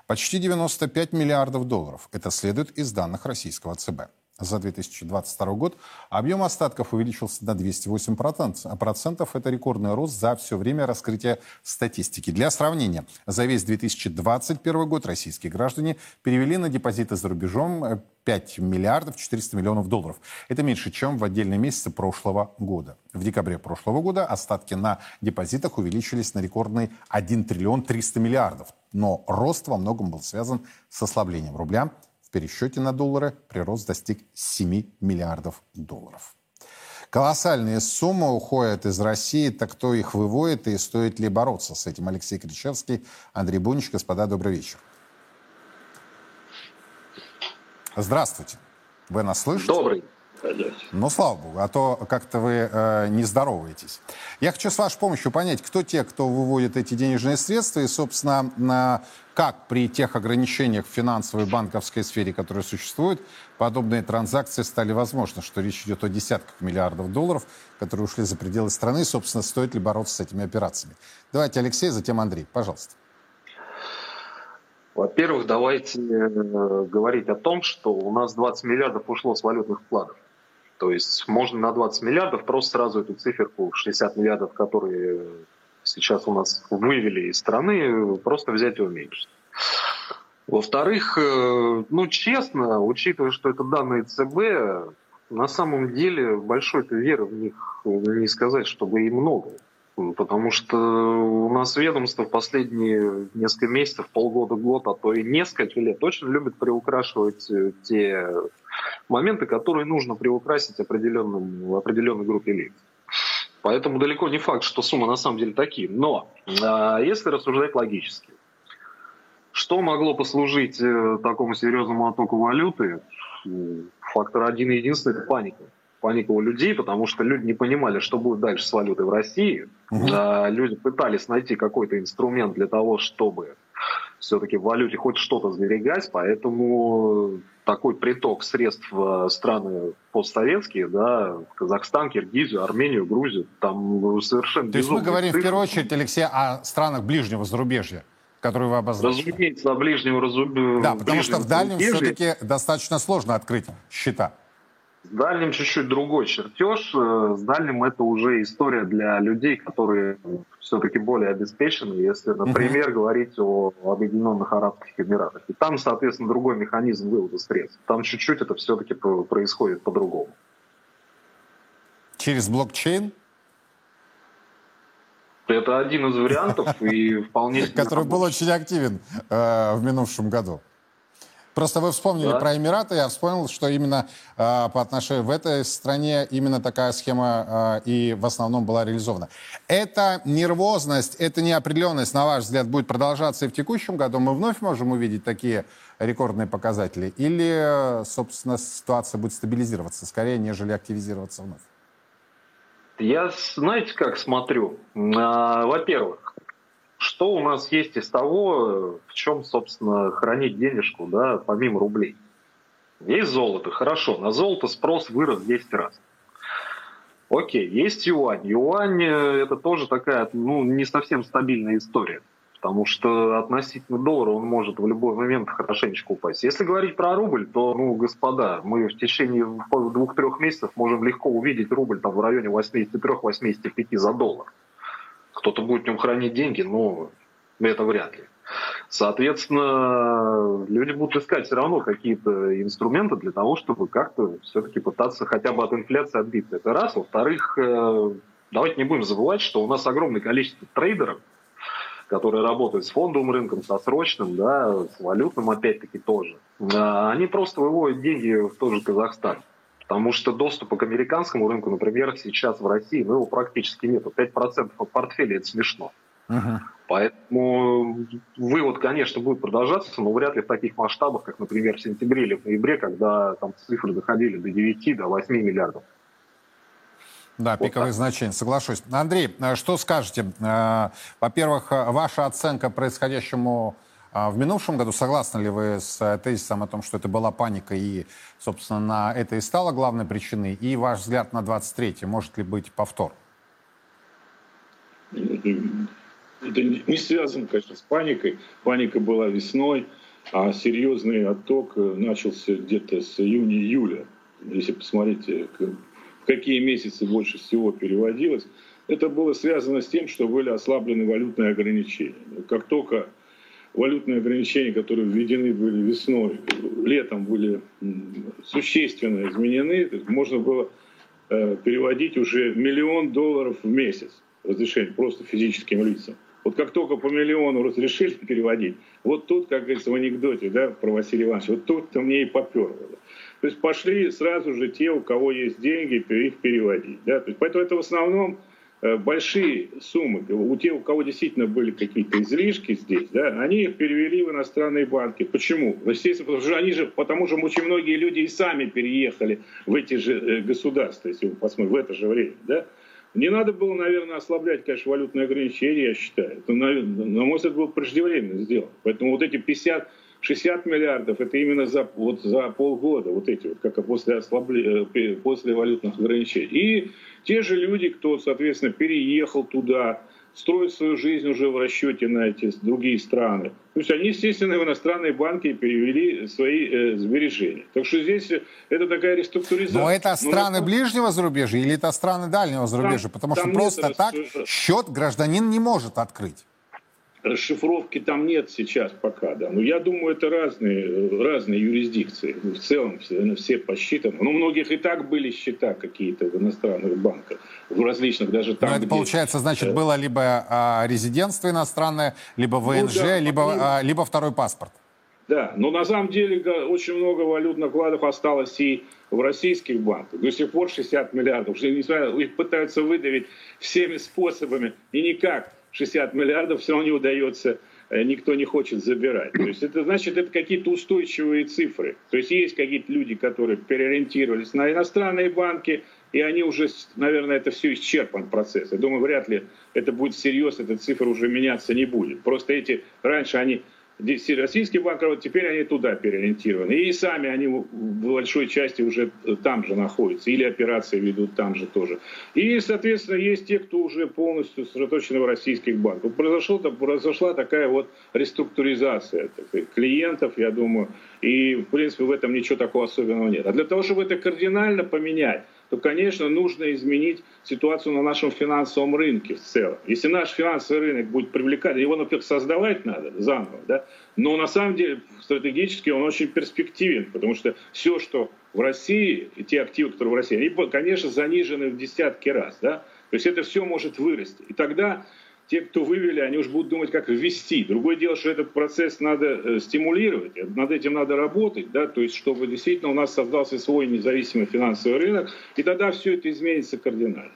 Почти 95 миллиардов долларов. Это следует из данных российского ЦБ за 2022 год объем остатков увеличился на 208%. Это рекордный рост за все время раскрытия статистики. Для сравнения, за весь 2021 год российские граждане перевели на депозиты за рубежом 5 миллиардов 400 миллионов долларов. Это меньше, чем в отдельные месяцы прошлого года. В декабре прошлого года остатки на депозитах увеличились на рекордный 1 триллион 300 миллиардов. Но рост во многом был связан с ослаблением рубля пересчете на доллары прирост достиг 7 миллиардов долларов. Колоссальные суммы уходят из России. Так кто их выводит и стоит ли бороться с этим? Алексей Кричевский, Андрей Бунич. Господа, добрый вечер. Здравствуйте. Вы нас слышите? Добрый. Ну, слава богу, а то как-то вы э, не здороваетесь. Я хочу с вашей помощью понять, кто те, кто выводит эти денежные средства, и, собственно, на, как при тех ограничениях в финансовой и банковской сфере, которые существуют, подобные транзакции стали возможны, что речь идет о десятках миллиардов долларов, которые ушли за пределы страны. Собственно, стоит ли бороться с этими операциями? Давайте Алексей, затем Андрей. Пожалуйста. Во-первых, давайте э, говорить о том, что у нас 20 миллиардов ушло с валютных вкладов. То есть можно на 20 миллиардов просто сразу эту циферку 60 миллиардов, которые сейчас у нас вывели из страны, просто взять и уменьшить. Во-вторых, э, ну честно, учитывая, что это данные ЦБ, на самом деле большой веры в них не сказать, чтобы и много. Потому что у нас ведомство в последние несколько месяцев, полгода, год, а то и несколько лет очень любит приукрашивать э, те моменты, которые нужно приукрасить определенным, определенной группе лиц. Поэтому далеко не факт, что суммы на самом деле такие. Но а, если рассуждать логически, что могло послужить э, такому серьезному оттоку валюты? Фактор один и единственный – это паника паника у людей, потому что люди не понимали, что будет дальше с валютой в России. Угу. А, люди пытались найти какой-то инструмент для того, чтобы все-таки в валюте хоть что-то сберегать, поэтому такой приток средств в страны постсоветские, да, Казахстан, Киргизию, Армению, Грузию, там совершенно То есть мы говорим цифры. в первую очередь, Алексей, о странах ближнего зарубежья, которые вы обозначили. Разумеется, о ближнем разубежье. Да, потому что в дальнем все-таки достаточно сложно открыть счета. С дальним чуть-чуть другой чертеж. Э, с дальним это уже история для людей, которые все-таки более обеспечены, если, например, uh-huh. говорить о Объединенных Арабских Эмиратах. И там, соответственно, другой механизм вывода средств. Там чуть-чуть это все-таки происходит по-другому. Через блокчейн? Это один из вариантов и вполне... Который был очень активен э, в минувшем году. Просто вы вспомнили да. про Эмираты, я вспомнил, что именно э, по отношению в этой стране именно такая схема э, и в основном была реализована. Эта нервозность, эта неопределенность, на ваш взгляд, будет продолжаться и в текущем году? Мы вновь можем увидеть такие рекордные показатели? Или, собственно, ситуация будет стабилизироваться скорее, нежели активизироваться вновь? Я, знаете, как смотрю? Во-первых, что у нас есть из того, в чем, собственно, хранить денежку, да, помимо рублей? Есть золото, хорошо, на золото спрос вырос в 10 раз. Окей, есть юань. Юань э, это тоже такая, ну, не совсем стабильная история, потому что относительно доллара он может в любой момент хорошенечко упасть. Если говорить про рубль, то, ну, господа, мы в течение двух-трех месяцев можем легко увидеть рубль там в районе 83-85 за доллар кто-то будет в нем хранить деньги, но это вряд ли. Соответственно, люди будут искать все равно какие-то инструменты для того, чтобы как-то все-таки пытаться хотя бы от инфляции отбиться. Это раз. Во-вторых, э, давайте не будем забывать, что у нас огромное количество трейдеров, которые работают с фондовым рынком, со срочным, да, с валютным опять-таки тоже. А они просто выводят деньги в тот же Казахстан. Потому что доступа к американскому рынку, например, сейчас в России, ну, его практически нет. 5% от портфеля – это смешно. Uh-huh. Поэтому вывод, конечно, будет продолжаться, но вряд ли в таких масштабах, как, например, в сентябре или в ноябре, когда там цифры доходили до 9, до 8 миллиардов. Да, пиковые вот значения, соглашусь. Андрей, э, что скажете? Э, во-первых, э, ваша оценка происходящему а в минувшем году согласны ли вы с э, тезисом о том, что это была паника и, собственно, на это и стало главной причиной? И ваш взгляд на 23-й, может ли быть повтор? Это не связано, конечно, с паникой. Паника была весной, а серьезный отток э, начался где-то с июня-июля. Если посмотрите, в какие месяцы больше всего переводилось, это было связано с тем, что были ослаблены валютные ограничения. Как только валютные ограничения, которые введены были весной, летом были существенно изменены, можно было э, переводить уже миллион долларов в месяц разрешение просто физическим лицам. Вот как только по миллиону разрешили переводить, вот тут, как говорится в анекдоте да, про Василия Ивановича, вот тут-то мне и поперло. То есть пошли сразу же те, у кого есть деньги, их переводить. Да? То есть, поэтому это в основном большие суммы, у тех, у кого действительно были какие-то излишки здесь, да, они их перевели в иностранные банки. Почему? Естественно, потому что они же, потому что очень многие люди и сами переехали в эти же э, государства, если вы посмотрите, в это же время, да. Не надо было, наверное, ослаблять, конечно, валютные ограничения, я считаю. Это, на мой взгляд, было преждевременно сделано. Поэтому вот эти 50 60 миллиардов это именно за, вот, за полгода, вот эти вот, как после, ослабли, э, после валютных ограничений. И те же люди, кто, соответственно, переехал туда, строят свою жизнь уже в расчете на эти другие страны. То есть они, естественно, в иностранные банки перевели свои э, сбережения. Так что здесь это такая реструктуризация. Но это страны Но, ближнего зарубежья или это страны дальнего зарубежья? Там, Потому что просто так счет гражданин не может открыть расшифровки там нет сейчас пока, да. Но я думаю, это разные, разные юрисдикции. В целом все, все посчитаны. Ну, у многих и так были счета какие-то в иностранных банках, в различных, даже там, Но это, где... получается, значит, э, было либо а, резидентство иностранное, либо ВНЖ, ну, да, либо, а, либо второй паспорт. Да, но на самом деле очень много валютных вкладов осталось и в российских банках. До сих пор 60 миллиардов. Их пытаются выдавить всеми способами, и никак 60 миллиардов все равно не удается, э, никто не хочет забирать. То есть это значит, это какие-то устойчивые цифры. То есть есть какие-то люди, которые переориентировались на иностранные банки, и они уже, наверное, это все исчерпан процесс. Я думаю, вряд ли это будет всерьез, эта цифра уже меняться не будет. Просто эти, раньше они российские банки, вот теперь они туда переориентированы. И сами они в большой части уже там же находятся, или операции ведут там же тоже. И, соответственно, есть те, кто уже полностью сосредоточены в российских банках. Произошло, произошла такая вот реструктуризация клиентов, я думаю, и, в принципе, в этом ничего такого особенного нет. А для того, чтобы это кардинально поменять, то, конечно, нужно изменить ситуацию на нашем финансовом рынке в целом. Если наш финансовый рынок будет привлекать, его, во-первых, создавать надо заново, да, но на самом деле стратегически он очень перспективен, потому что все, что в России, и те активы, которые в России, они, конечно, занижены в десятки раз, да, то есть это все может вырасти. И тогда те, кто вывели, они уж будут думать, как ввести. Другое дело, что этот процесс надо э, стимулировать, над этим надо работать, да, то есть чтобы действительно у нас создался свой независимый финансовый рынок, и тогда все это изменится кардинально.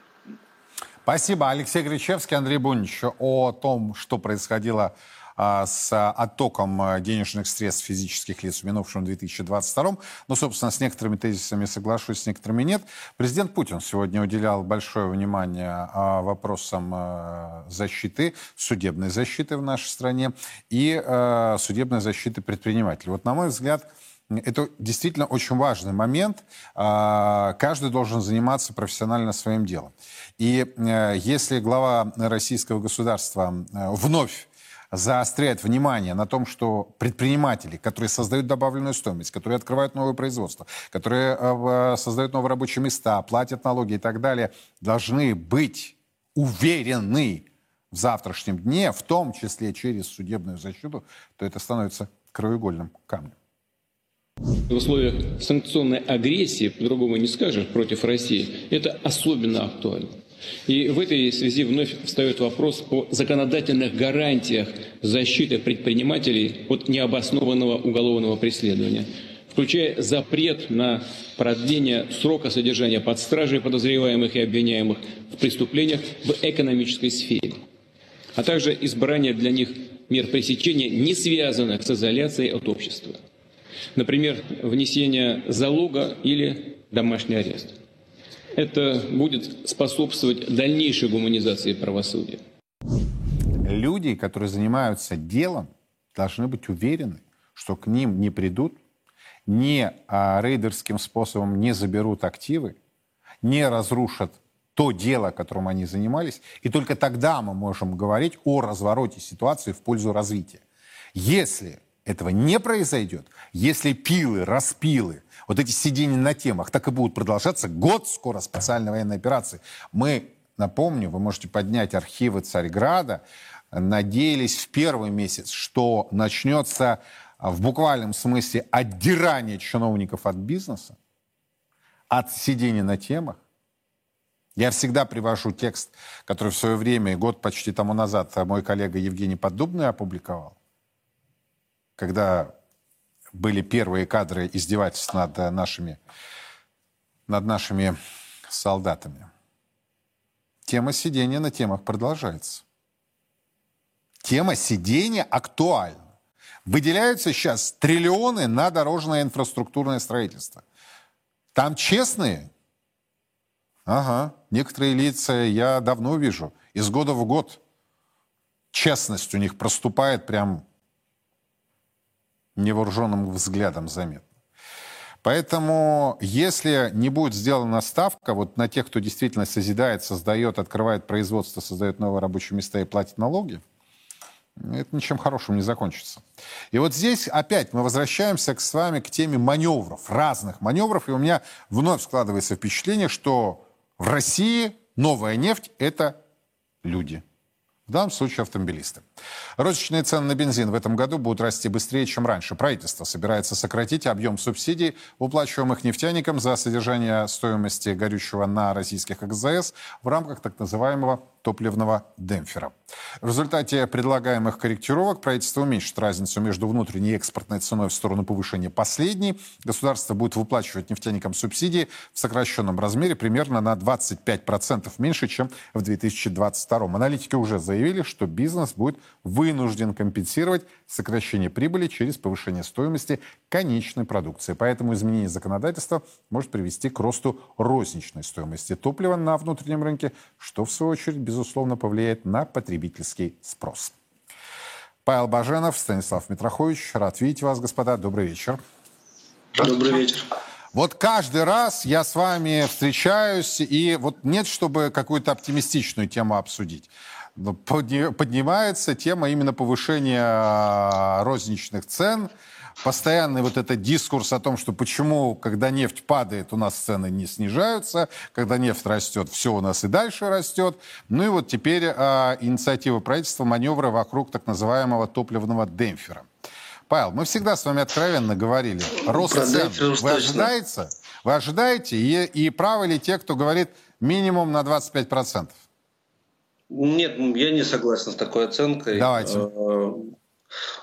Спасибо. Алексей Гречевский, Андрей Бунич о том, что происходило а, с оттоком а, денежных средств физических лиц в минувшем 2022. Ну, собственно, с некоторыми тезисами соглашусь, с некоторыми нет. Президент Путин сегодня уделял большое внимание а, вопросам защиты, судебной защиты в нашей стране и судебной защиты предпринимателей. Вот, на мой взгляд, это действительно очень важный момент. Каждый должен заниматься профессионально своим делом. И э, если глава российского государства э, вновь заостряет внимание на том, что предприниматели, которые создают добавленную стоимость, которые открывают новые производства, которые э, создают новые рабочие места, платят налоги и так далее, должны быть уверены в завтрашнем дне, в том числе через судебную защиту, то это становится краеугольным камнем. В условиях санкционной агрессии, по-другому не скажешь, против России, это особенно актуально. И в этой связи вновь встает вопрос о законодательных гарантиях защиты предпринимателей от необоснованного уголовного преследования, включая запрет на продление срока содержания под стражей подозреваемых и обвиняемых в преступлениях в экономической сфере, а также избрание для них мер пресечения, не связанных с изоляцией от общества. Например, внесение залога или домашний арест это будет способствовать дальнейшей гуманизации правосудия. Люди, которые занимаются делом, должны быть уверены, что к ним не придут, не а, рейдерским способом не заберут активы, не разрушат то дело, которым они занимались, и только тогда мы можем говорить о развороте ситуации в пользу развития. Если этого не произойдет, если пилы, распилы, вот эти сидения на темах так и будут продолжаться год скоро специальной военной операции. Мы, напомню, вы можете поднять архивы Царьграда, надеялись в первый месяц, что начнется в буквальном смысле отдирание чиновников от бизнеса, от сидения на темах. Я всегда привожу текст, который в свое время, год почти тому назад, мой коллега Евгений Поддубный опубликовал когда были первые кадры издевательств над нашими, над нашими солдатами. Тема сидения на темах продолжается. Тема сидения актуальна. Выделяются сейчас триллионы на дорожное инфраструктурное строительство. Там честные? Ага. Некоторые лица я давно вижу. Из года в год честность у них проступает прям невооруженным взглядом заметно. Поэтому, если не будет сделана ставка вот на тех, кто действительно созидает, создает, открывает производство, создает новые рабочие места и платит налоги, это ничем хорошим не закончится. И вот здесь опять мы возвращаемся к, с вами к теме маневров, разных маневров, и у меня вновь складывается впечатление, что в России новая нефть – это люди – в данном случае автомобилисты. Розничные цены на бензин в этом году будут расти быстрее, чем раньше. Правительство собирается сократить объем субсидий, выплачиваемых нефтяникам за содержание стоимости горючего на российских АКЗС в рамках так называемого топливного демпфера. В результате предлагаемых корректировок правительство уменьшит разницу между внутренней и экспортной ценой в сторону повышения последней. Государство будет выплачивать нефтяникам субсидии в сокращенном размере примерно на 25% меньше, чем в 2022. Аналитики уже заявили, что бизнес будет вынужден компенсировать сокращение прибыли через повышение стоимости конечной продукции. Поэтому изменение законодательства может привести к росту розничной стоимости топлива на внутреннем рынке, что в свою очередь безусловно, повлияет на потребительский спрос. Павел Баженов, Станислав Митрохович. Рад видеть вас, господа. Добрый вечер. Добрый вечер. Вот каждый раз я с вами встречаюсь, и вот нет, чтобы какую-то оптимистичную тему обсудить. Поднимается тема именно повышения а, розничных цен – постоянный вот этот дискурс о том, что почему, когда нефть падает, у нас цены не снижаются, когда нефть растет, все у нас и дальше растет. Ну и вот теперь а, инициатива правительства маневра вокруг так называемого топливного демпфера. Павел, мы всегда с вами откровенно говорили, рост цен вы ожидаете? Вы ожидаете? И, и правы ли те, кто говорит минимум на 25%? Нет, я не согласен с такой оценкой. Давайте. Э,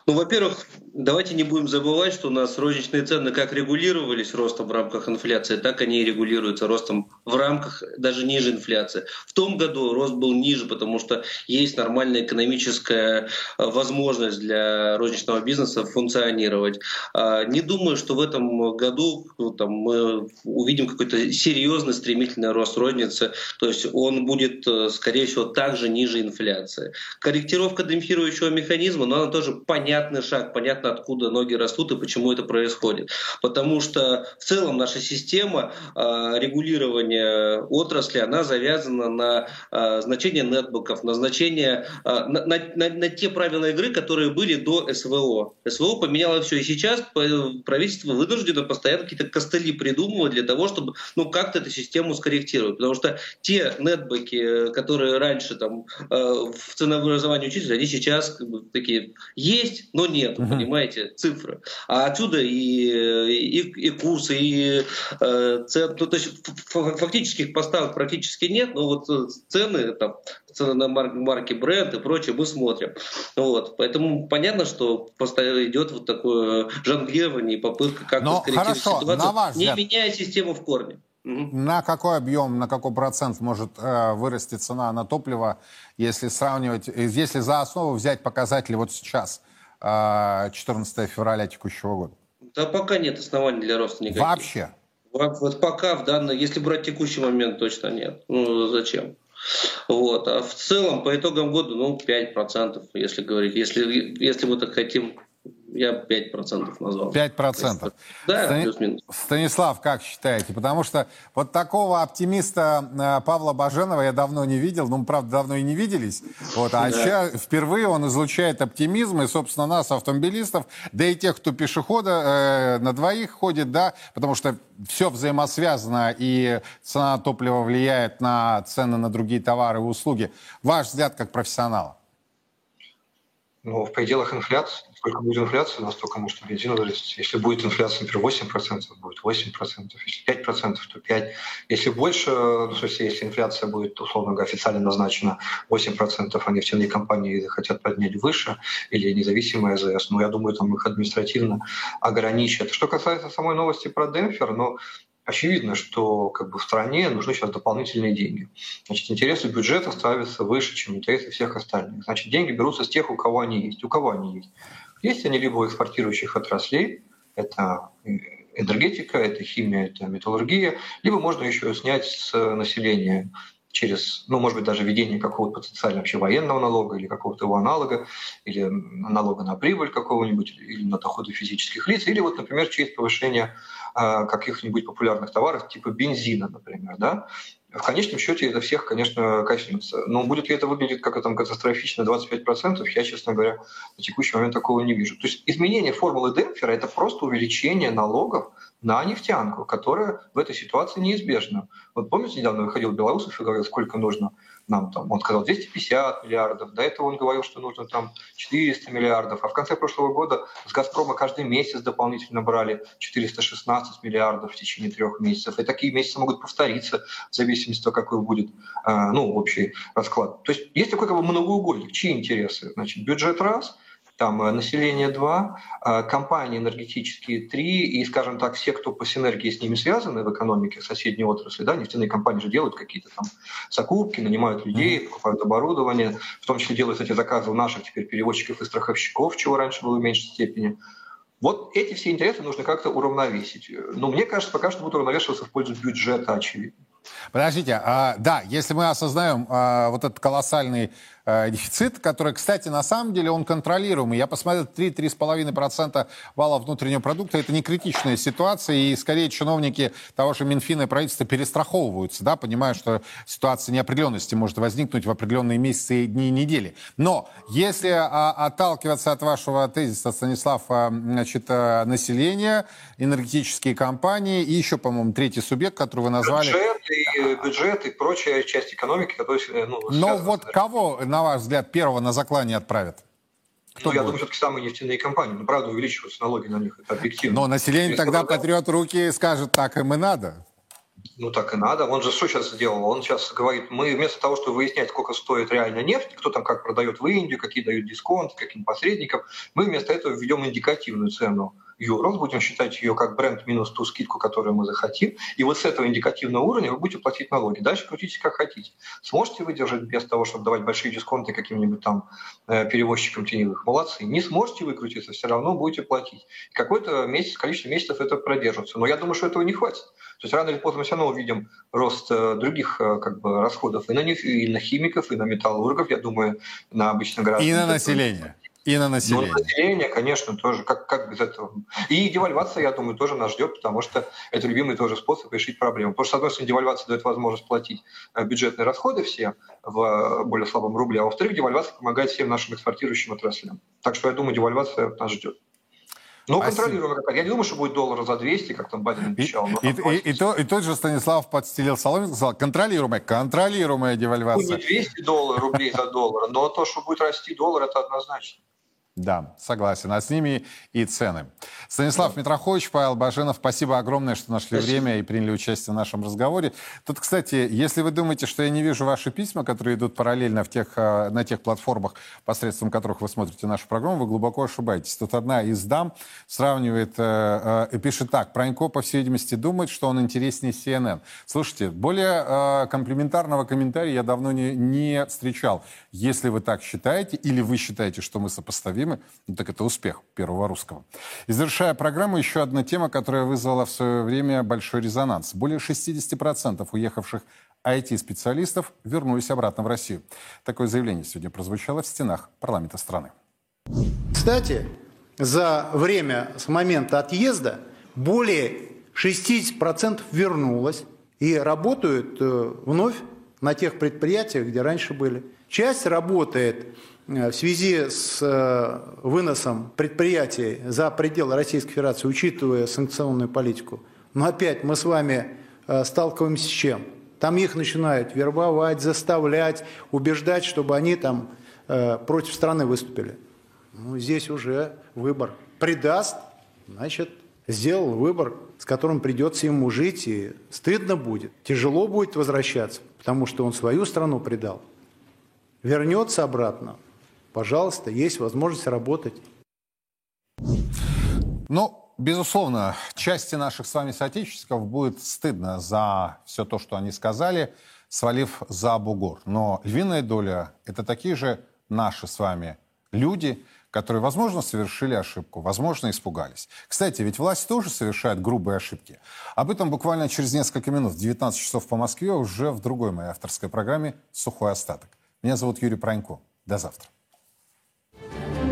ну, во-первых, давайте не будем забывать, что у нас розничные цены как регулировались ростом в рамках инфляции, так они и регулируются ростом в рамках даже ниже инфляции. В том году рост был ниже, потому что есть нормальная экономическая э, возможность для розничного бизнеса функционировать. А, не думаю, что в этом году ну, там, мы увидим какой-то серьезный стремительный рост розницы, то есть он будет, э, скорее всего, также ниже инфляции. Корректировка демпфирующего механизма, но она тоже понятный шаг, понятно, откуда ноги растут и почему это происходит. Потому что в целом наша система э, регулирования отрасли, она завязана на э, значение нетбуков, на значение, э, на, на, на, на те правила игры, которые были до СВО. СВО поменяло все, и сейчас правительство вынуждено постоянно какие-то костыли придумывать для того, чтобы ну, как-то эту систему скорректировать. Потому что те нетбуки, которые раньше там, э, в ценообразовании учились, они сейчас как бы, такие есть, но нет, uh-huh. понимаете, цифры. А отсюда и, и, и курсы, и э, цены, ну, то есть фактических поставок практически нет, но вот э, цены, там, цены на марки, марки бренд и прочее мы смотрим. Вот. Поэтому понятно, что постоянно идет вот такое жонглирование и попытка как-то скорректировать ситуацию, не меняя систему в корне. На какой объем, на какой процент может э, вырасти цена на топливо, если сравнивать, если за основу взять показатели вот сейчас, э, 14 февраля текущего года? Да пока нет оснований для роста никаких. Вообще? Вот пока в данной, если брать текущий момент, точно нет. Ну зачем? Вот. А в целом, по итогам года, ну, 5%, если говорить. Если, если мы так хотим я 5% назвал. 5%. Да, Стани... плюс-минус. Станислав, как считаете? Потому что вот такого оптимиста э, Павла Баженова я давно не видел. Ну, мы, правда, давно и не виделись. Вот, а да. сейчас впервые он излучает оптимизм. И, собственно, нас, автомобилистов, да и тех, кто пешехода э, на двоих ходит, да, потому что все взаимосвязано, и цена топлива влияет на цены на другие товары и услуги. Ваш взгляд как профессионала? Ну, в пределах инфляции сколько будет инфляция, настолько может бензин вырасти. Если будет инфляция, например, 8%, будет 8%, если 5%, то 5%. Если больше, ну, в смысле, если инфляция будет, условно говоря, официально назначена 8%, а нефтяные компании хотят поднять выше, или независимые АЗС, ну, я думаю, там их административно ограничат. Что касается самой новости про Демпфер, ну, очевидно, что как бы в стране нужны сейчас дополнительные деньги. Значит, интересы бюджета ставятся выше, чем интересы всех остальных. Значит, деньги берутся с тех, у кого они есть. У кого они есть? Есть они либо у экспортирующих отраслей, это энергетика, это химия, это металлургия, либо можно еще снять с населения через, ну, может быть, даже введение какого-то потенциально вообще военного налога или какого-то его аналога, или налога на прибыль какого-нибудь, или на доходы физических лиц, или вот, например, через повышение э, каких-нибудь популярных товаров, типа бензина, например, да, в конечном счете это всех, конечно, коснется. Но будет ли это выглядеть как там катастрофично 25%, я, честно говоря, на текущий момент такого не вижу. То есть изменение формулы Демпфера – это просто увеличение налогов на нефтянку, которая в этой ситуации неизбежна. Вот помните, недавно выходил Белоусов и говорил, сколько нужно нам там, он сказал 250 миллиардов, до этого он говорил, что нужно там 400 миллиардов, а в конце прошлого года с «Газпрома» каждый месяц дополнительно брали 416 миллиардов в течение трех месяцев, и такие месяцы могут повториться в зависимости от того, какой будет э, ну, общий расклад. То есть есть такой как бы многоугольник, чьи интересы? Значит, бюджет раз – там э, население 2, э, компании энергетические 3, и, скажем так, все, кто по синергии с ними связаны в экономике соседней отрасли, да, нефтяные компании же делают какие-то там закупки, нанимают людей, покупают оборудование, в том числе делают эти заказы у наших теперь перевозчиков и страховщиков, чего раньше было в меньшей степени. Вот эти все интересы нужно как-то уравновесить. Но мне кажется, пока что будут уравновешиваться в пользу бюджета, очевидно. Подождите, а, да, если мы осознаем а, вот этот колоссальный а, дефицит, который, кстати, на самом деле он контролируемый. Я посмотрел, 3-3,5% вала внутреннего продукта, это не критичная ситуация, и скорее чиновники того же Минфина и правительства перестраховываются, да, понимая, что ситуация неопределенности может возникнуть в определенные месяцы, дни и недели. Но если а, отталкиваться от вашего тезиса, Станислав, а, значит, а, население, энергетические компании и еще, по-моему, третий субъект, который вы назвали... Бюджет и, бюджет и прочая часть экономики, которая... Ну, Но вот кого, на ваш взгляд, первого на заклане отправят? Кто ну, я думаю, все-таки самые нефтяные компании. Ну, правда, увеличиваются налоги на них, это объективно. Но население тогда потрет руки и скажет, так им и надо. Ну так и надо. Он же что сейчас сделал? Он сейчас говорит, мы вместо того, чтобы выяснять, сколько стоит реально нефть, кто там как продает в Индию, какие дают дисконты, каким посредникам, мы вместо этого введем индикативную цену юров, будем считать ее как бренд минус ту скидку, которую мы захотим, и вот с этого индикативного уровня вы будете платить налоги. Дальше крутите как хотите. Сможете выдержать без того, чтобы давать большие дисконты каким-нибудь там э, перевозчикам теневых? Молодцы. Не сможете выкрутиться, все равно будете платить. Какое-то месяц, количество месяцев это продержится. Но я думаю, что этого не хватит. То есть рано или поздно мы все равно увидим рост э, других э, как бы, расходов и на, и на химиков, и на металлургов, я думаю, на обычных граждан. И на население. И на население. Ну, население, конечно, тоже. Как, как без этого? И девальвация, я думаю, тоже нас ждет, потому что это любимый тоже способ решить проблему. Потому что, с одной стороны, девальвация дает возможность платить э, бюджетные расходы все в э, более слабом рубле, а во-вторых, девальвация помогает всем нашим экспортирующим отраслям. Так что, я думаю, девальвация нас ждет. Ну, контролируемо Я не думаю, что будет доллара за 200, как там Байден обещал. И, и, и, и, то, и тот же Станислав подстелил соломинку, сказал, контролируемая, контролируемая девальвация. Ну, не 200 долларов, рублей за доллар, но то, что будет расти доллар, это однозначно. Да, согласен. А с ними и цены. Станислав да. Митрохович, Павел Баженов, спасибо огромное, что нашли спасибо. время и приняли участие в нашем разговоре. Тут, кстати, если вы думаете, что я не вижу ваши письма, которые идут параллельно в тех, э, на тех платформах, посредством которых вы смотрите нашу программу, вы глубоко ошибаетесь. Тут одна из дам сравнивает э, э, и пишет так. Пронько, по всей видимости, думает, что он интереснее CNN. Слушайте, более комплиментарного комментария я давно не, не встречал. Если вы так считаете, или вы считаете, что мы сопоставим, Димы, ну, так это успех первого русского. И завершая программу, еще одна тема, которая вызвала в свое время большой резонанс. Более 60% уехавших IT-специалистов вернулись обратно в Россию. Такое заявление сегодня прозвучало в стенах парламента страны. Кстати, за время с момента отъезда более 60% вернулось и работают э, вновь на тех предприятиях, где раньше были. Часть работает в связи с э, выносом предприятий за пределы Российской Федерации, учитывая санкционную политику, но опять мы с вами э, сталкиваемся с чем? Там их начинают вербовать, заставлять, убеждать, чтобы они там против страны выступили. Ну, здесь уже выбор. Предаст, значит, сделал выбор, с которым придется ему жить, и стыдно будет, тяжело будет возвращаться, потому что он свою страну предал. Вернется обратно, пожалуйста, есть возможность работать. Ну, безусловно, части наших с вами соотечественников будет стыдно за все то, что они сказали, свалив за бугор. Но львиная доля – это такие же наши с вами люди, которые, возможно, совершили ошибку, возможно, испугались. Кстати, ведь власть тоже совершает грубые ошибки. Об этом буквально через несколько минут, в 19 часов по Москве, уже в другой моей авторской программе «Сухой остаток». Меня зовут Юрий Пронько. До завтра. Thank you.